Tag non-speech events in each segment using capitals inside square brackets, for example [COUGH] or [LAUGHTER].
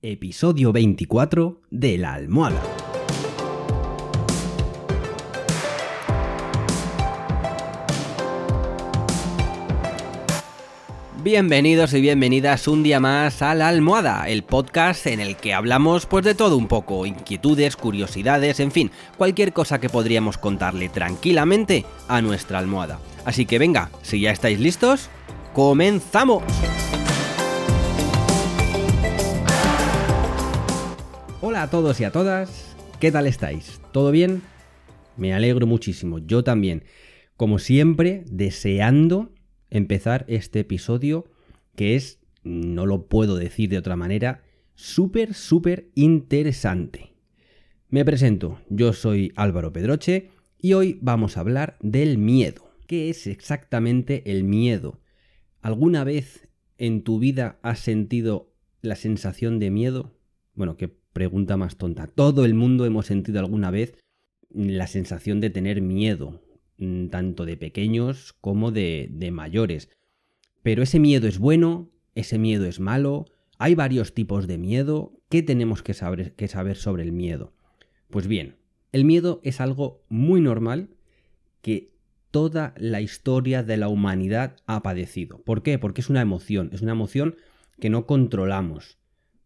Episodio 24 de La Almohada. Bienvenidos y bienvenidas un día más a La Almohada, el podcast en el que hablamos pues de todo un poco, inquietudes, curiosidades, en fin, cualquier cosa que podríamos contarle tranquilamente a nuestra almohada. Así que venga, si ya estáis listos, ¡comenzamos! Hola a todos y a todas, ¿qué tal estáis? ¿Todo bien? Me alegro muchísimo, yo también. Como siempre, deseando empezar este episodio que es, no lo puedo decir de otra manera, súper, súper interesante. Me presento, yo soy Álvaro Pedroche y hoy vamos a hablar del miedo. ¿Qué es exactamente el miedo? ¿Alguna vez en tu vida has sentido la sensación de miedo? Bueno, qué pregunta más tonta. Todo el mundo hemos sentido alguna vez la sensación de tener miedo, Mm, tanto de pequeños como de, de mayores. Pero ese miedo es bueno, ese miedo es malo, hay varios tipos de miedo, ¿qué tenemos que saber, que saber sobre el miedo? Pues bien, el miedo es algo muy normal que toda la historia de la humanidad ha padecido. ¿Por qué? Porque es una emoción, es una emoción que no controlamos,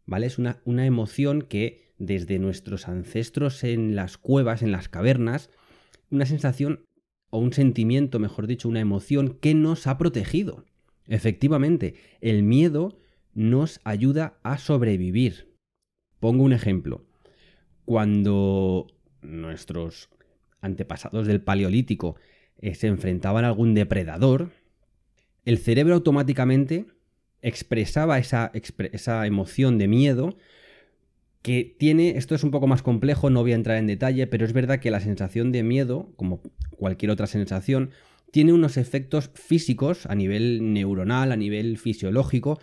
¿vale? Es una, una emoción que desde nuestros ancestros en las cuevas, en las cavernas, una sensación o un sentimiento, mejor dicho, una emoción que nos ha protegido. Efectivamente, el miedo nos ayuda a sobrevivir. Pongo un ejemplo. Cuando nuestros antepasados del Paleolítico eh, se enfrentaban a algún depredador, el cerebro automáticamente expresaba esa, esa emoción de miedo que tiene, esto es un poco más complejo, no voy a entrar en detalle, pero es verdad que la sensación de miedo, como cualquier otra sensación, tiene unos efectos físicos a nivel neuronal, a nivel fisiológico,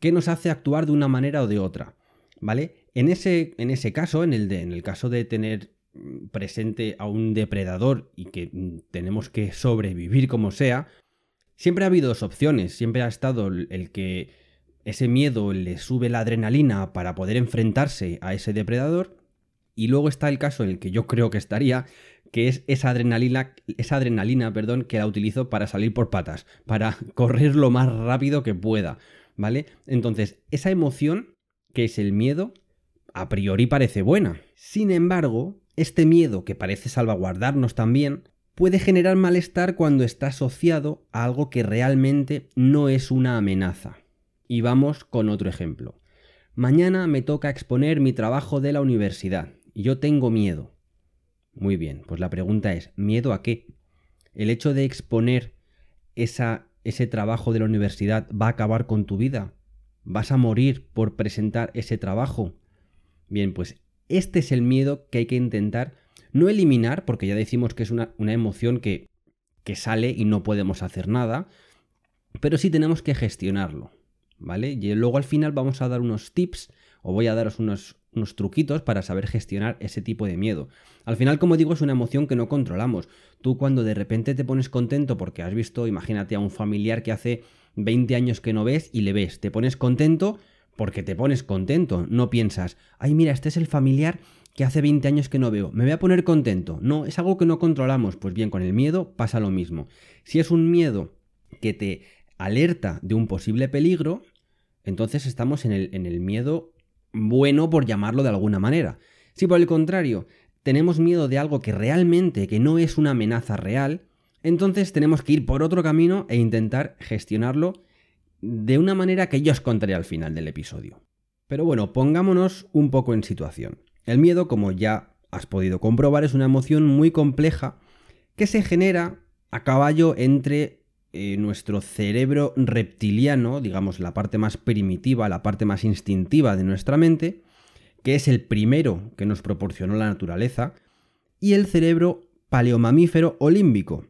que nos hace actuar de una manera o de otra. ¿Vale? En ese, en ese caso, en el, de, en el caso de tener presente a un depredador y que tenemos que sobrevivir como sea, siempre ha habido dos opciones. Siempre ha estado el que ese miedo le sube la adrenalina para poder enfrentarse a ese depredador. Y luego está el caso en el que yo creo que estaría, que es esa adrenalina, esa adrenalina, perdón, que la utilizo para salir por patas, para [LAUGHS] correr lo más rápido que pueda, ¿vale? Entonces, esa emoción, que es el miedo, a priori parece buena. Sin embargo, este miedo, que parece salvaguardarnos también, puede generar malestar cuando está asociado a algo que realmente no es una amenaza. Y vamos con otro ejemplo. Mañana me toca exponer mi trabajo de la universidad y yo tengo miedo. Muy bien, pues la pregunta es, ¿miedo a qué? ¿El hecho de exponer ese trabajo de la universidad va a acabar con tu vida? ¿Vas a morir por presentar ese trabajo? Bien, pues este es el miedo que hay que intentar no eliminar, porque ya decimos que es una, una emoción que, que sale y no podemos hacer nada, pero sí tenemos que gestionarlo. ¿vale? Y luego al final vamos a dar unos tips o voy a daros unos, unos truquitos para saber gestionar ese tipo de miedo. Al final, como digo, es una emoción que no controlamos. Tú cuando de repente te pones contento porque has visto, imagínate a un familiar que hace 20 años que no ves y le ves, te pones contento porque te pones contento, no piensas, ay mira, este es el familiar que hace 20 años que no veo, me voy a poner contento. No, es algo que no controlamos. Pues bien, con el miedo pasa lo mismo. Si es un miedo que te alerta de un posible peligro, entonces estamos en el, en el miedo bueno por llamarlo de alguna manera. Si por el contrario tenemos miedo de algo que realmente, que no es una amenaza real, entonces tenemos que ir por otro camino e intentar gestionarlo de una manera que yo os contaré al final del episodio. Pero bueno, pongámonos un poco en situación. El miedo, como ya has podido comprobar, es una emoción muy compleja que se genera a caballo entre eh, nuestro cerebro reptiliano, digamos la parte más primitiva, la parte más instintiva de nuestra mente, que es el primero que nos proporcionó la naturaleza, y el cerebro paleomamífero o límbico,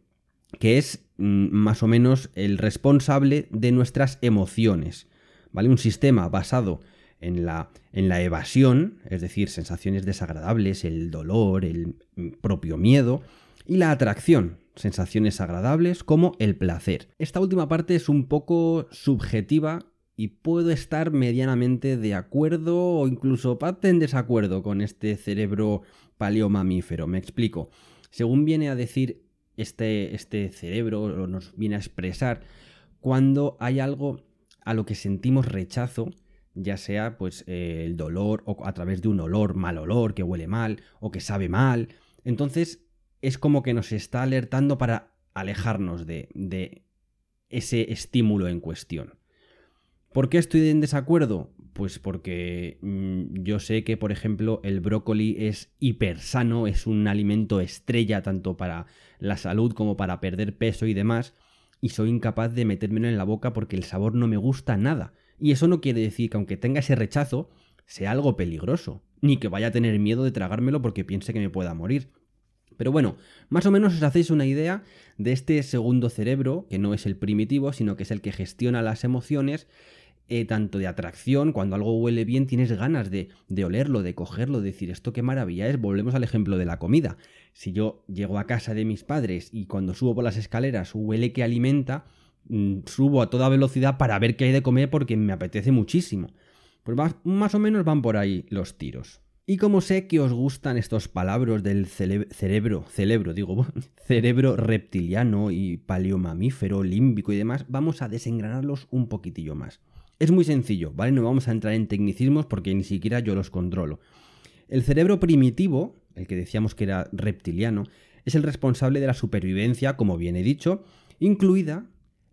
que es mm, más o menos el responsable de nuestras emociones. ¿Vale? Un sistema basado en la, en la evasión, es decir, sensaciones desagradables, el dolor, el propio miedo, y la atracción, sensaciones agradables como el placer. Esta última parte es un poco subjetiva y puedo estar medianamente de acuerdo o incluso parte en desacuerdo con este cerebro paleomamífero. Me explico. Según viene a decir este, este cerebro, o nos viene a expresar, cuando hay algo a lo que sentimos rechazo, ya sea pues eh, el dolor o a través de un olor, mal olor, que huele mal o que sabe mal. Entonces es como que nos está alertando para alejarnos de, de ese estímulo en cuestión. ¿Por qué estoy en desacuerdo? Pues porque mm, yo sé que, por ejemplo, el brócoli es hiper sano, es un alimento estrella tanto para la salud como para perder peso y demás, y soy incapaz de metérmelo en la boca porque el sabor no me gusta nada. Y eso no quiere decir que aunque tenga ese rechazo, sea algo peligroso, ni que vaya a tener miedo de tragármelo porque piense que me pueda morir. Pero bueno, más o menos os hacéis una idea de este segundo cerebro, que no es el primitivo, sino que es el que gestiona las emociones, eh, tanto de atracción, cuando algo huele bien tienes ganas de, de olerlo, de cogerlo, de decir esto qué maravilla es. Volvemos al ejemplo de la comida. Si yo llego a casa de mis padres y cuando subo por las escaleras huele que alimenta, subo a toda velocidad para ver qué hay de comer porque me apetece muchísimo. Pues más, más o menos van por ahí los tiros. Y como sé que os gustan estos palabras del cerebro, cerebro, digo, [LAUGHS] cerebro reptiliano y paleomamífero, límbico y demás, vamos a desengranarlos un poquitillo más. Es muy sencillo, ¿vale? No vamos a entrar en tecnicismos porque ni siquiera yo los controlo. El cerebro primitivo, el que decíamos que era reptiliano, es el responsable de la supervivencia, como bien he dicho, incluida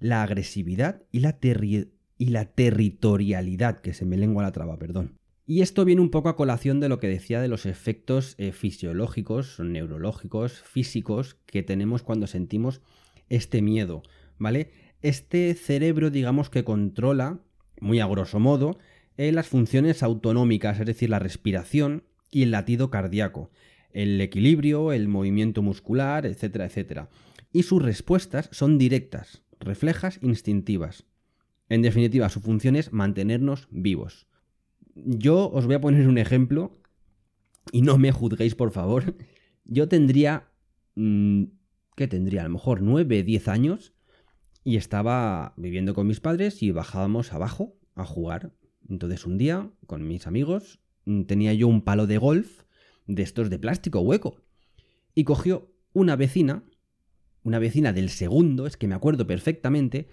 la agresividad y la, y la territorialidad, que se me lengua la traba, perdón. Y esto viene un poco a colación de lo que decía de los efectos eh, fisiológicos, neurológicos, físicos que tenemos cuando sentimos este miedo, ¿vale? Este cerebro, digamos que controla, muy a grosso modo, eh, las funciones autonómicas, es decir, la respiración y el latido cardíaco, el equilibrio, el movimiento muscular, etcétera, etcétera. Y sus respuestas son directas, reflejas, instintivas. En definitiva, su función es mantenernos vivos yo os voy a poner un ejemplo y no me juzguéis, por favor. Yo tendría, mm, ¿qué tendría? A lo mejor 9, 10 años y estaba viviendo con mis padres y bajábamos abajo a jugar. Entonces un día, con mis amigos, mm, tenía yo un palo de golf de estos de plástico hueco. Y cogió una vecina, una vecina del segundo, es que me acuerdo perfectamente,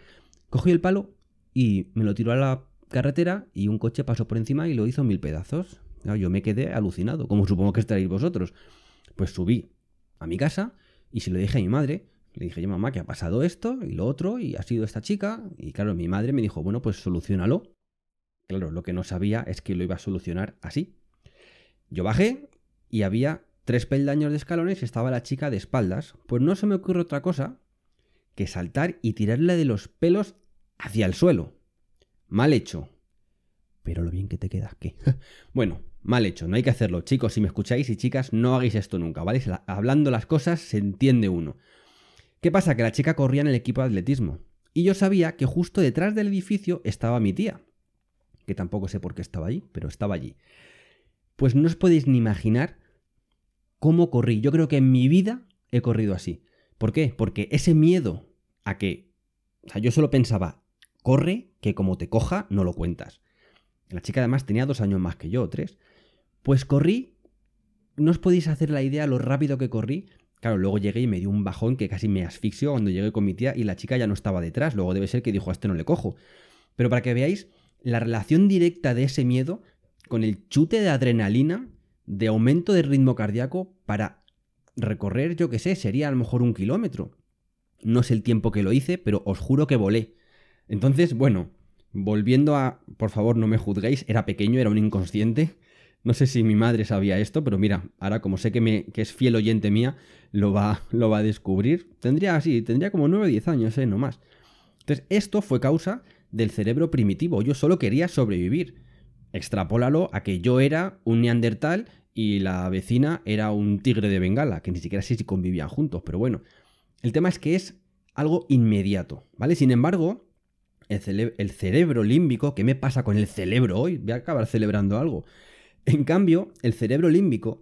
cogió el palo y me lo tiró a la carretera y un coche pasó por encima y lo hizo mil pedazos. Yo me quedé alucinado, como supongo que estaréis vosotros. Pues subí a mi casa y se lo dije a mi madre. Le dije yo, mamá, que ha pasado esto y lo otro y ha sido esta chica. Y claro, mi madre me dijo, bueno, pues solucionalo. Claro, lo que no sabía es que lo iba a solucionar así. Yo bajé y había tres peldaños de escalones estaba la chica de espaldas. Pues no se me ocurre otra cosa que saltar y tirarle de los pelos hacia el suelo. Mal hecho. Pero lo bien que te queda, ¿qué? [LAUGHS] bueno, mal hecho, no hay que hacerlo. Chicos, si me escucháis y chicas, no hagáis esto nunca, ¿vale? Hablando las cosas se entiende uno. ¿Qué pasa? Que la chica corría en el equipo de atletismo. Y yo sabía que justo detrás del edificio estaba mi tía. Que tampoco sé por qué estaba allí, pero estaba allí. Pues no os podéis ni imaginar cómo corrí. Yo creo que en mi vida he corrido así. ¿Por qué? Porque ese miedo a que... O sea, yo solo pensaba, corre, que como te coja, no lo cuentas. La chica además tenía dos años más que yo, tres. Pues corrí, no os podéis hacer la idea lo rápido que corrí. Claro, luego llegué y me dio un bajón que casi me asfixio cuando llegué con mi tía y la chica ya no estaba detrás. Luego debe ser que dijo, a este no le cojo. Pero para que veáis la relación directa de ese miedo con el chute de adrenalina, de aumento de ritmo cardíaco para recorrer, yo qué sé, sería a lo mejor un kilómetro. No sé el tiempo que lo hice, pero os juro que volé. Entonces, bueno, volviendo a, por favor, no me juzguéis, era pequeño, era un inconsciente. No sé si mi madre sabía esto, pero mira, ahora como sé que, me, que es fiel oyente mía, lo va, lo va a descubrir. Tendría así, tendría como 9 o 10 años, ¿eh? No más. Entonces, esto fue causa del cerebro primitivo. Yo solo quería sobrevivir. Extrapólalo a que yo era un neandertal y la vecina era un tigre de Bengala, que ni siquiera sé si convivían juntos, pero bueno. El tema es que es algo inmediato, ¿vale? Sin embargo, el, cerebro límbico, ¿qué me pasa con el cerebro hoy? Voy a acabar celebrando algo. En cambio, el cerebro límbico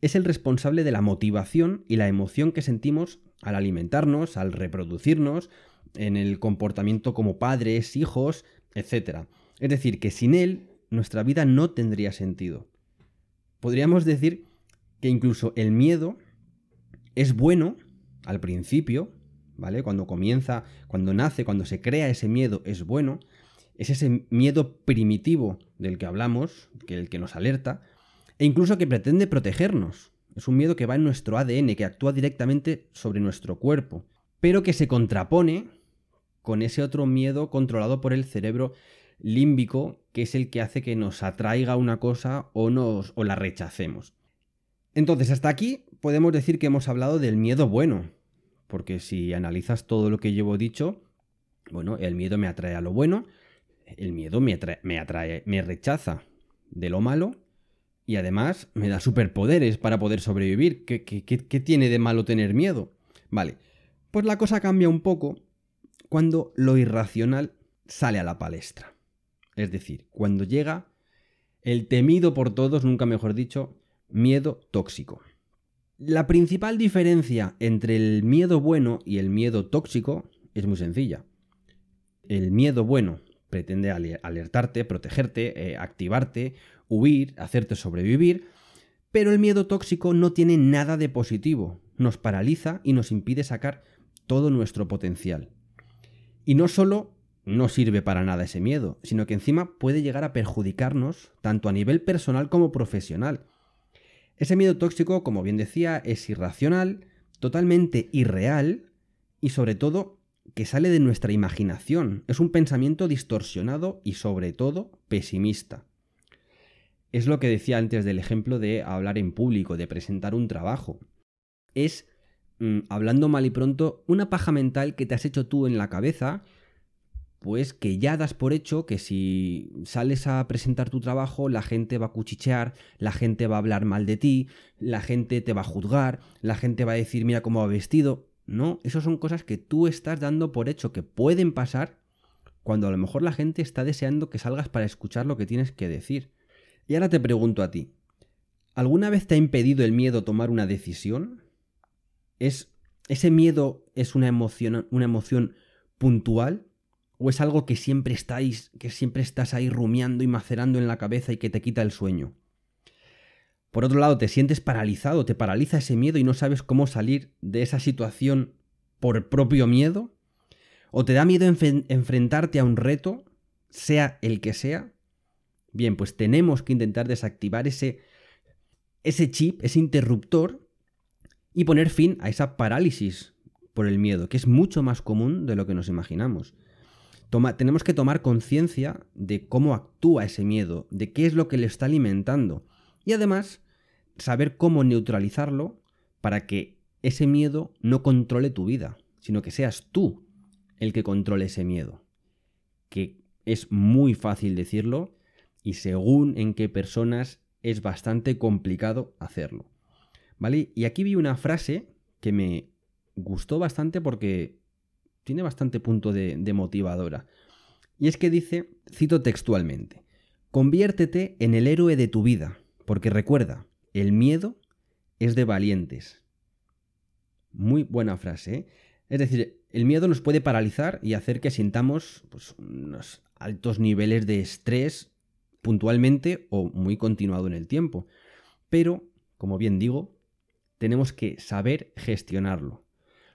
es el responsable de la motivación y la emoción que sentimos al alimentarnos, al reproducirnos, en el comportamiento como padres, hijos, etc. Es decir, que sin él nuestra vida no tendría sentido. Podríamos decir que incluso el miedo es bueno al principio, ¿vale? Cuando comienza, cuando nace, cuando se crea ese miedo es bueno. Es ese miedo primitivo del que hablamos, que el que nos alerta, e incluso que pretende protegernos. Es un miedo que va en nuestro ADN, que actúa directamente sobre nuestro cuerpo, pero que se contrapone con ese otro miedo controlado por el cerebro límbico, que es el que hace que nos atraiga una cosa o, nos, o la rechacemos. Entonces, hasta aquí podemos decir que hemos hablado del miedo bueno, porque si analizas todo lo que llevo dicho, bueno, el miedo me atrae a lo bueno, el miedo me atrae, me, atrae, me rechaza de lo malo y además me da superpoderes para poder sobrevivir. ¿Qué, qué, qué tiene de malo tener miedo? Vale, pues la cosa cambia un poco cuando lo irracional sale a la palestra. Es decir, cuando llega el temido por todos, nunca mejor dicho, miedo tóxico. La principal diferencia entre el miedo bueno y el miedo tóxico es muy sencilla. El miedo bueno pretende alertarte, protegerte, eh, activarte, huir, hacerte sobrevivir, pero el miedo tóxico no tiene nada de positivo, nos paraliza y nos impide sacar todo nuestro potencial. Y no solo no sirve para nada ese miedo, sino que encima puede llegar a perjudicarnos tanto a nivel personal como profesional. Ese miedo tóxico, como bien decía, es irracional, totalmente irreal y sobre todo que sale de nuestra imaginación. Es un pensamiento distorsionado y sobre todo pesimista. Es lo que decía antes del ejemplo de hablar en público, de presentar un trabajo. Es, mm, hablando mal y pronto, una paja mental que te has hecho tú en la cabeza pues que ya das por hecho que si sales a presentar tu trabajo, la gente va a cuchichear, la gente va a hablar mal de ti, la gente te va a juzgar, la gente va a decir mira cómo va vestido. No, eso son cosas que tú estás dando por hecho que pueden pasar cuando a lo mejor la gente está deseando que salgas para escuchar lo que tienes que decir. Y ahora te pregunto a ti, ¿alguna vez te ha impedido el miedo tomar una decisión? ¿Es, ¿Ese miedo es una emoción, una emoción puntual? ¿O es algo que siempre estáis, que siempre estás ahí rumiando y macerando en la cabeza y que te quita el sueño? Por otro lado, te sientes paralizado, te paraliza ese miedo y no sabes cómo salir de esa situación por propio miedo? ¿O te da miedo enfrentarte a un reto, sea el que sea? Bien, pues tenemos que intentar desactivar ese, ese chip, ese interruptor, y poner fin a esa parálisis por el miedo, que es mucho más común de lo que nos imaginamos tenemos que tomar conciencia de cómo actúa ese miedo, de qué es lo que le está alimentando. Y además, saber cómo neutralizarlo para que ese miedo no controle tu vida, sino que seas tú el que controle ese miedo. Que es muy fácil decirlo y según en qué personas es bastante complicado hacerlo. ¿Vale? Y aquí vi una frase que me gustó bastante porque tiene bastante punto de, motivadora. Y es que dice, cito textualmente, conviértete en el héroe de tu vida, porque recuerda, el miedo es de valientes. Muy buena frase. ¿eh? Es decir, el miedo nos puede paralizar y hacer que sintamos pues, unos altos niveles de estrés puntualmente o muy continuado en el tiempo. Pero, como bien digo, tenemos que saber gestionarlo.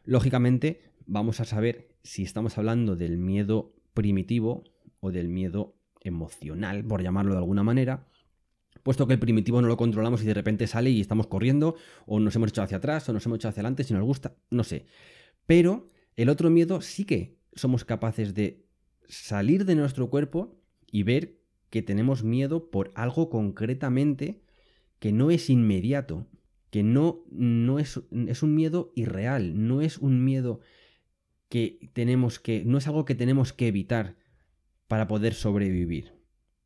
Lógicamente, vamos a saber si estamos hablando del miedo primitivo o del miedo emocional, por llamarlo de alguna manera, puesto que el primitivo no lo controlamos y de repente sale y estamos corriendo, o nos hemos echado hacia atrás, o nos hemos echado hacia adelante si nos gusta, no sé. Pero el otro miedo sí que somos capaces de salir de nuestro cuerpo y ver que tenemos miedo por algo concretamente que no es inmediato, que no, no es, es un miedo irreal, no es un miedo que tenemos que, no es algo que tenemos que evitar para poder sobrevivir.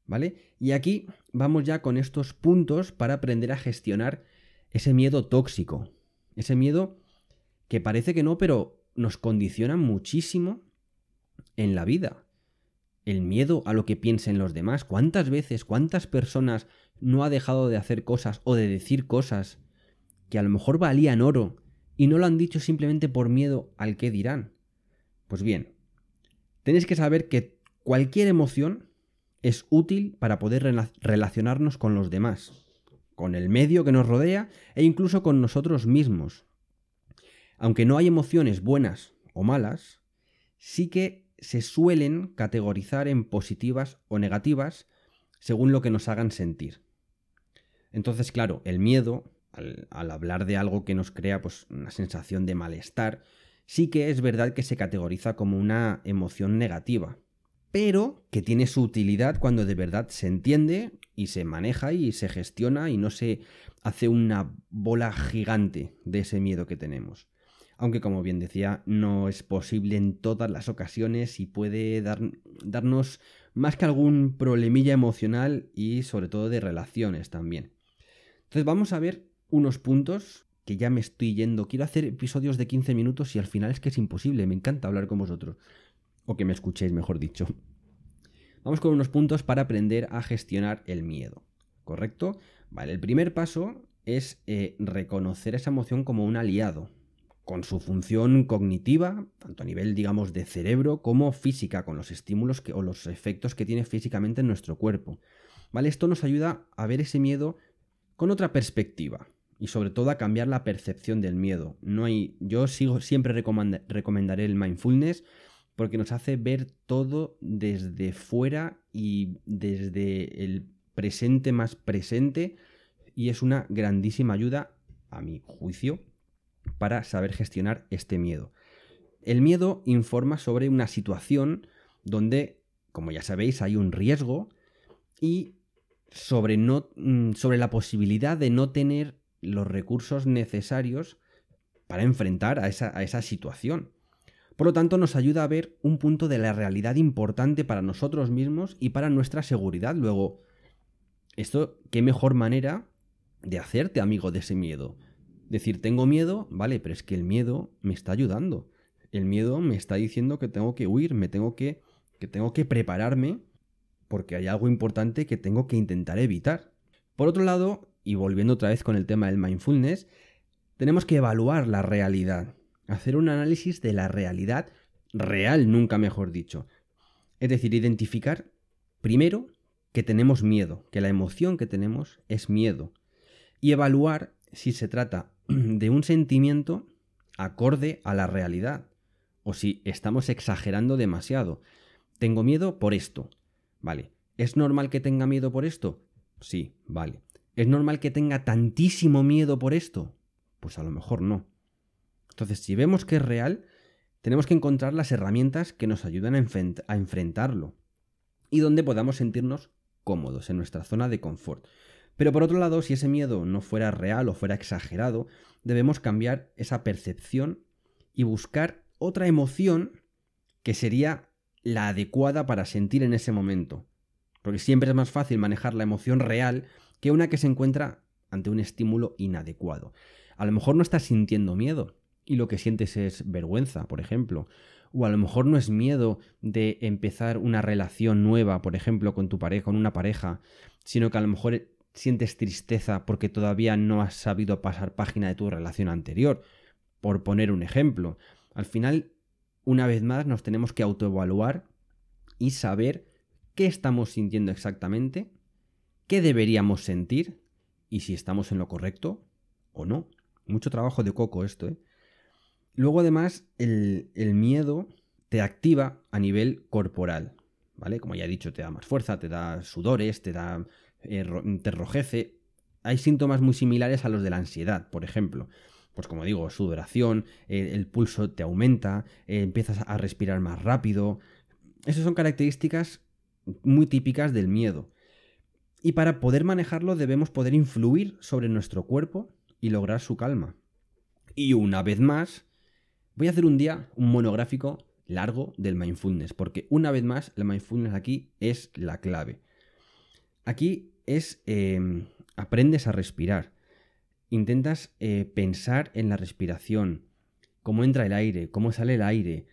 ¿Vale? Y aquí vamos ya con estos puntos para aprender a gestionar ese miedo tóxico. Ese miedo que parece que no, pero nos condiciona muchísimo en la vida. El miedo a lo que piensen los demás. ¿Cuántas veces, cuántas personas no ha dejado de hacer cosas o de decir cosas que a lo mejor valían oro y no lo han dicho simplemente por miedo al que dirán? Pues bien, tenéis que saber que cualquier emoción es útil para poder relacionarnos con los demás, con el medio que nos rodea e incluso con nosotros mismos. Aunque no hay emociones buenas o malas, sí que se suelen categorizar en positivas o negativas según lo que nos hagan sentir. Entonces, claro, el miedo, al, hablar de algo que nos crea pues, una sensación de malestar, sí que es verdad que se categoriza como una emoción negativa, pero que tiene su utilidad cuando de verdad se entiende y se maneja y se gestiona y no se hace una bola gigante de ese miedo que tenemos. Aunque como bien decía, no es posible en todas las ocasiones y puede darnos más que algún problemilla emocional y sobre todo de relaciones también. Entonces vamos a ver unos puntos que ya me estoy yendo. Quiero hacer episodios de 15 minutos y al final es que es imposible. Me encanta hablar con vosotros. O que me escuchéis, mejor dicho. Vamos con unos puntos para aprender a gestionar el miedo. ¿Correcto? Vale, el primer paso es eh, reconocer esa emoción como un aliado, con su función cognitiva, tanto a nivel, digamos, de cerebro como física, con los estímulos que, o los efectos que tiene físicamente en nuestro cuerpo. ¿Vale? Esto nos ayuda a ver ese miedo con otra perspectiva y sobre todo a cambiar la percepción del miedo. No hay, yo sigo, siempre recomendaré el mindfulness porque nos hace ver todo desde fuera y desde el presente más presente y es una grandísima ayuda, a mi juicio, para saber gestionar este miedo. El miedo informa sobre una situación donde, como ya sabéis, hay un riesgo y sobre, no, mm, sobre la posibilidad de no tener los recursos necesarios para enfrentar a esa, situación. Por lo tanto, nos ayuda a ver un punto de la realidad importante para nosotros mismos y para nuestra seguridad. Luego, esto, qué mejor manera de hacerte amigo de ese miedo. Decir, tengo miedo, vale, pero es que el miedo me está ayudando. El miedo me está diciendo que tengo que huir, me tengo que, que tengo que prepararme porque hay algo importante que tengo que intentar evitar. Por otro lado, y volviendo otra vez con el tema del mindfulness, tenemos que evaluar la realidad, hacer un análisis de la realidad real, nunca mejor dicho. Es decir, identificar primero que tenemos miedo, que la emoción que tenemos es miedo, y evaluar si se trata de un sentimiento acorde a la realidad, o si estamos exagerando demasiado. Tengo miedo por esto, Vale. ¿Es normal que tenga miedo por esto? Sí, vale. ¿Es normal que tenga tantísimo miedo por esto? Pues a lo mejor no. Entonces, si vemos que es real, tenemos que encontrar las herramientas que nos ayudan a, enfrentarlo y donde podamos sentirnos cómodos en nuestra zona de confort. Pero por otro lado, si ese miedo no fuera real o fuera exagerado, debemos cambiar esa percepción y buscar otra emoción que sería la adecuada para sentir en ese momento. Porque siempre es más fácil manejar la emoción real que una que se encuentra ante un estímulo inadecuado. A lo mejor no estás sintiendo miedo y lo que sientes es vergüenza, por ejemplo. O a lo mejor no es miedo de empezar una relación nueva, por ejemplo, con tu pareja, con una pareja, sino que a lo mejor sientes tristeza porque todavía no has sabido pasar página de tu relación anterior, por poner un ejemplo. Al final una vez más nos tenemos que autoevaluar y saber qué estamos sintiendo exactamente, qué deberíamos sentir y si estamos en lo correcto o no. Mucho trabajo de coco esto, ¿eh? Luego además el, miedo te activa a nivel corporal, ¿vale? Como ya he dicho, te da más fuerza, te da sudores, te da... Eh, te enrojece. Hay síntomas muy similares a los de la ansiedad, por ejemplo pues como digo, sudoración, el pulso te aumenta, eh, empiezas a respirar más rápido. Esas son características muy típicas del miedo. Y para poder manejarlo debemos poder influir sobre nuestro cuerpo y lograr su calma. Y una vez más, voy a hacer un día un monográfico largo del mindfulness, porque una vez más el mindfulness aquí es la clave. Aquí es eh, aprendes a respirar intentas eh, pensar en la respiración, cómo entra el aire, cómo sale el aire.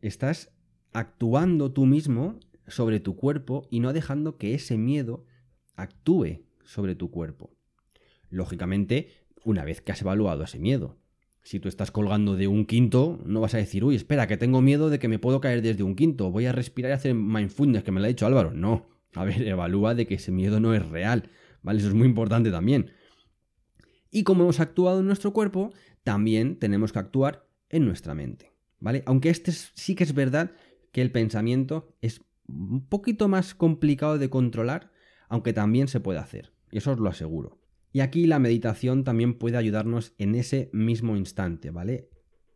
Estás actuando tú mismo sobre tu cuerpo y no dejando que ese miedo actúe sobre tu cuerpo. Lógicamente, una vez que has evaluado ese miedo. Si tú estás colgando de un quinto, no vas a decir, uy, espera, que tengo miedo de que me puedo caer desde un quinto, voy a respirar y hacer mindfulness, que me lo ha dicho Álvaro. No, A ver, evalúa de que ese miedo no es real, ¿vale? Eso es muy importante también. Y como hemos actuado en nuestro cuerpo, también tenemos que actuar en nuestra mente, ¿vale? Aunque este sí que es verdad que el pensamiento es un poquito más complicado de controlar, aunque también se puede hacer, y eso os lo aseguro. Y aquí la meditación también puede ayudarnos en ese mismo instante, ¿vale?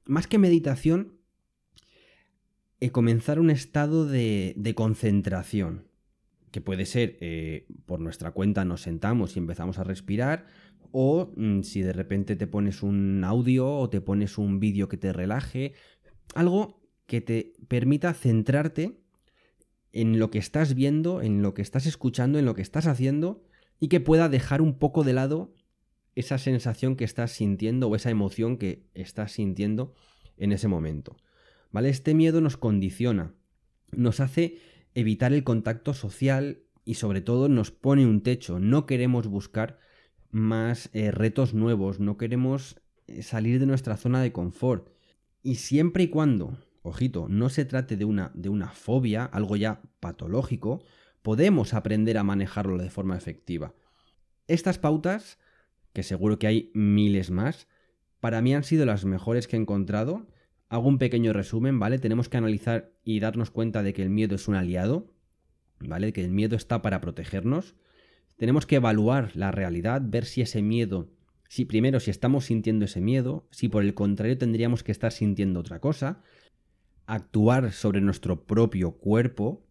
Más que meditación, eh, comenzar un estado de, concentración, que puede ser eh, por nuestra cuenta nos sentamos y empezamos a respirar, o mm, si de repente te pones un audio o te pones un vídeo que te relaje, algo que te permita centrarte en lo que estás viendo, en lo que estás escuchando, en lo que estás haciendo y que pueda dejar un poco de lado esa sensación que estás sintiendo o esa emoción que estás sintiendo en ese momento. ¿Vale? Este miedo nos condiciona, nos hace evitar el contacto social y sobre todo nos pone un techo. No queremos buscar más eh, retos nuevos, no queremos eh, salir de nuestra zona de confort. Y siempre y cuando, ojito, no se trate de una, de una fobia, algo ya patológico, podemos aprender a manejarlo de forma efectiva. Estas pautas, que seguro que hay miles más, para mí han sido las mejores que he encontrado. Hago un pequeño resumen, ¿vale? Tenemos que analizar y darnos cuenta de que el miedo es un aliado, ¿vale? Que el miedo está para protegernos. Tenemos que evaluar la realidad, ver si ese miedo, si primero si estamos sintiendo ese miedo, si por el contrario tendríamos que estar sintiendo otra cosa, actuar sobre nuestro propio cuerpo,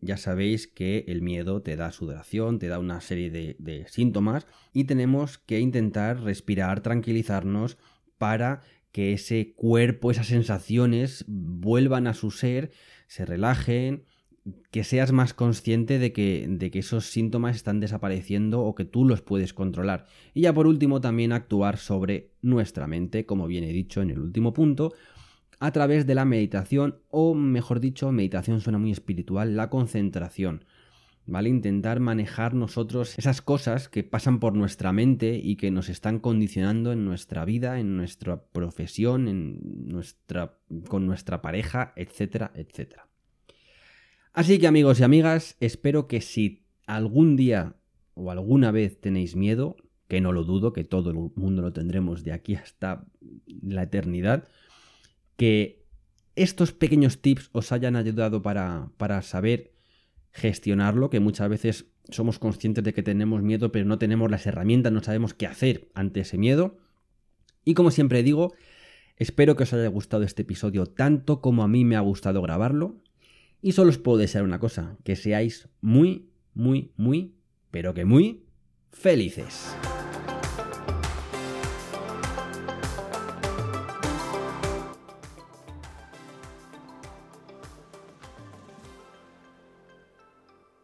ya sabéis que el miedo te da sudoración, te da una serie de, síntomas y tenemos que intentar respirar, tranquilizarnos para que ese cuerpo, esas sensaciones vuelvan a su ser, se relajen, que seas más consciente de que, de que, esos síntomas están desapareciendo o que tú los puedes controlar. Y ya por último también actuar sobre nuestra mente, como bien he dicho en el último punto, a través de la meditación o mejor dicho, meditación suena muy espiritual, la concentración. ¿Vale? Intentar manejar nosotros esas cosas que pasan por nuestra mente y que nos están condicionando en nuestra vida, en nuestra profesión, en nuestra, con nuestra pareja, etcétera, etcétera. Así que amigos y amigas, espero que si algún día o alguna vez tenéis miedo, que no lo dudo, que todo el mundo lo tendremos de aquí hasta la eternidad, que estos pequeños tips os hayan ayudado para, para saber gestionarlo, que muchas veces somos conscientes de que tenemos miedo, pero no tenemos las herramientas, no sabemos qué hacer ante ese miedo. Y como siempre digo, espero que os haya gustado este episodio tanto como a mí me ha gustado grabarlo. Y solo os puedo desear una cosa, que seáis muy, muy, muy, pero que muy felices.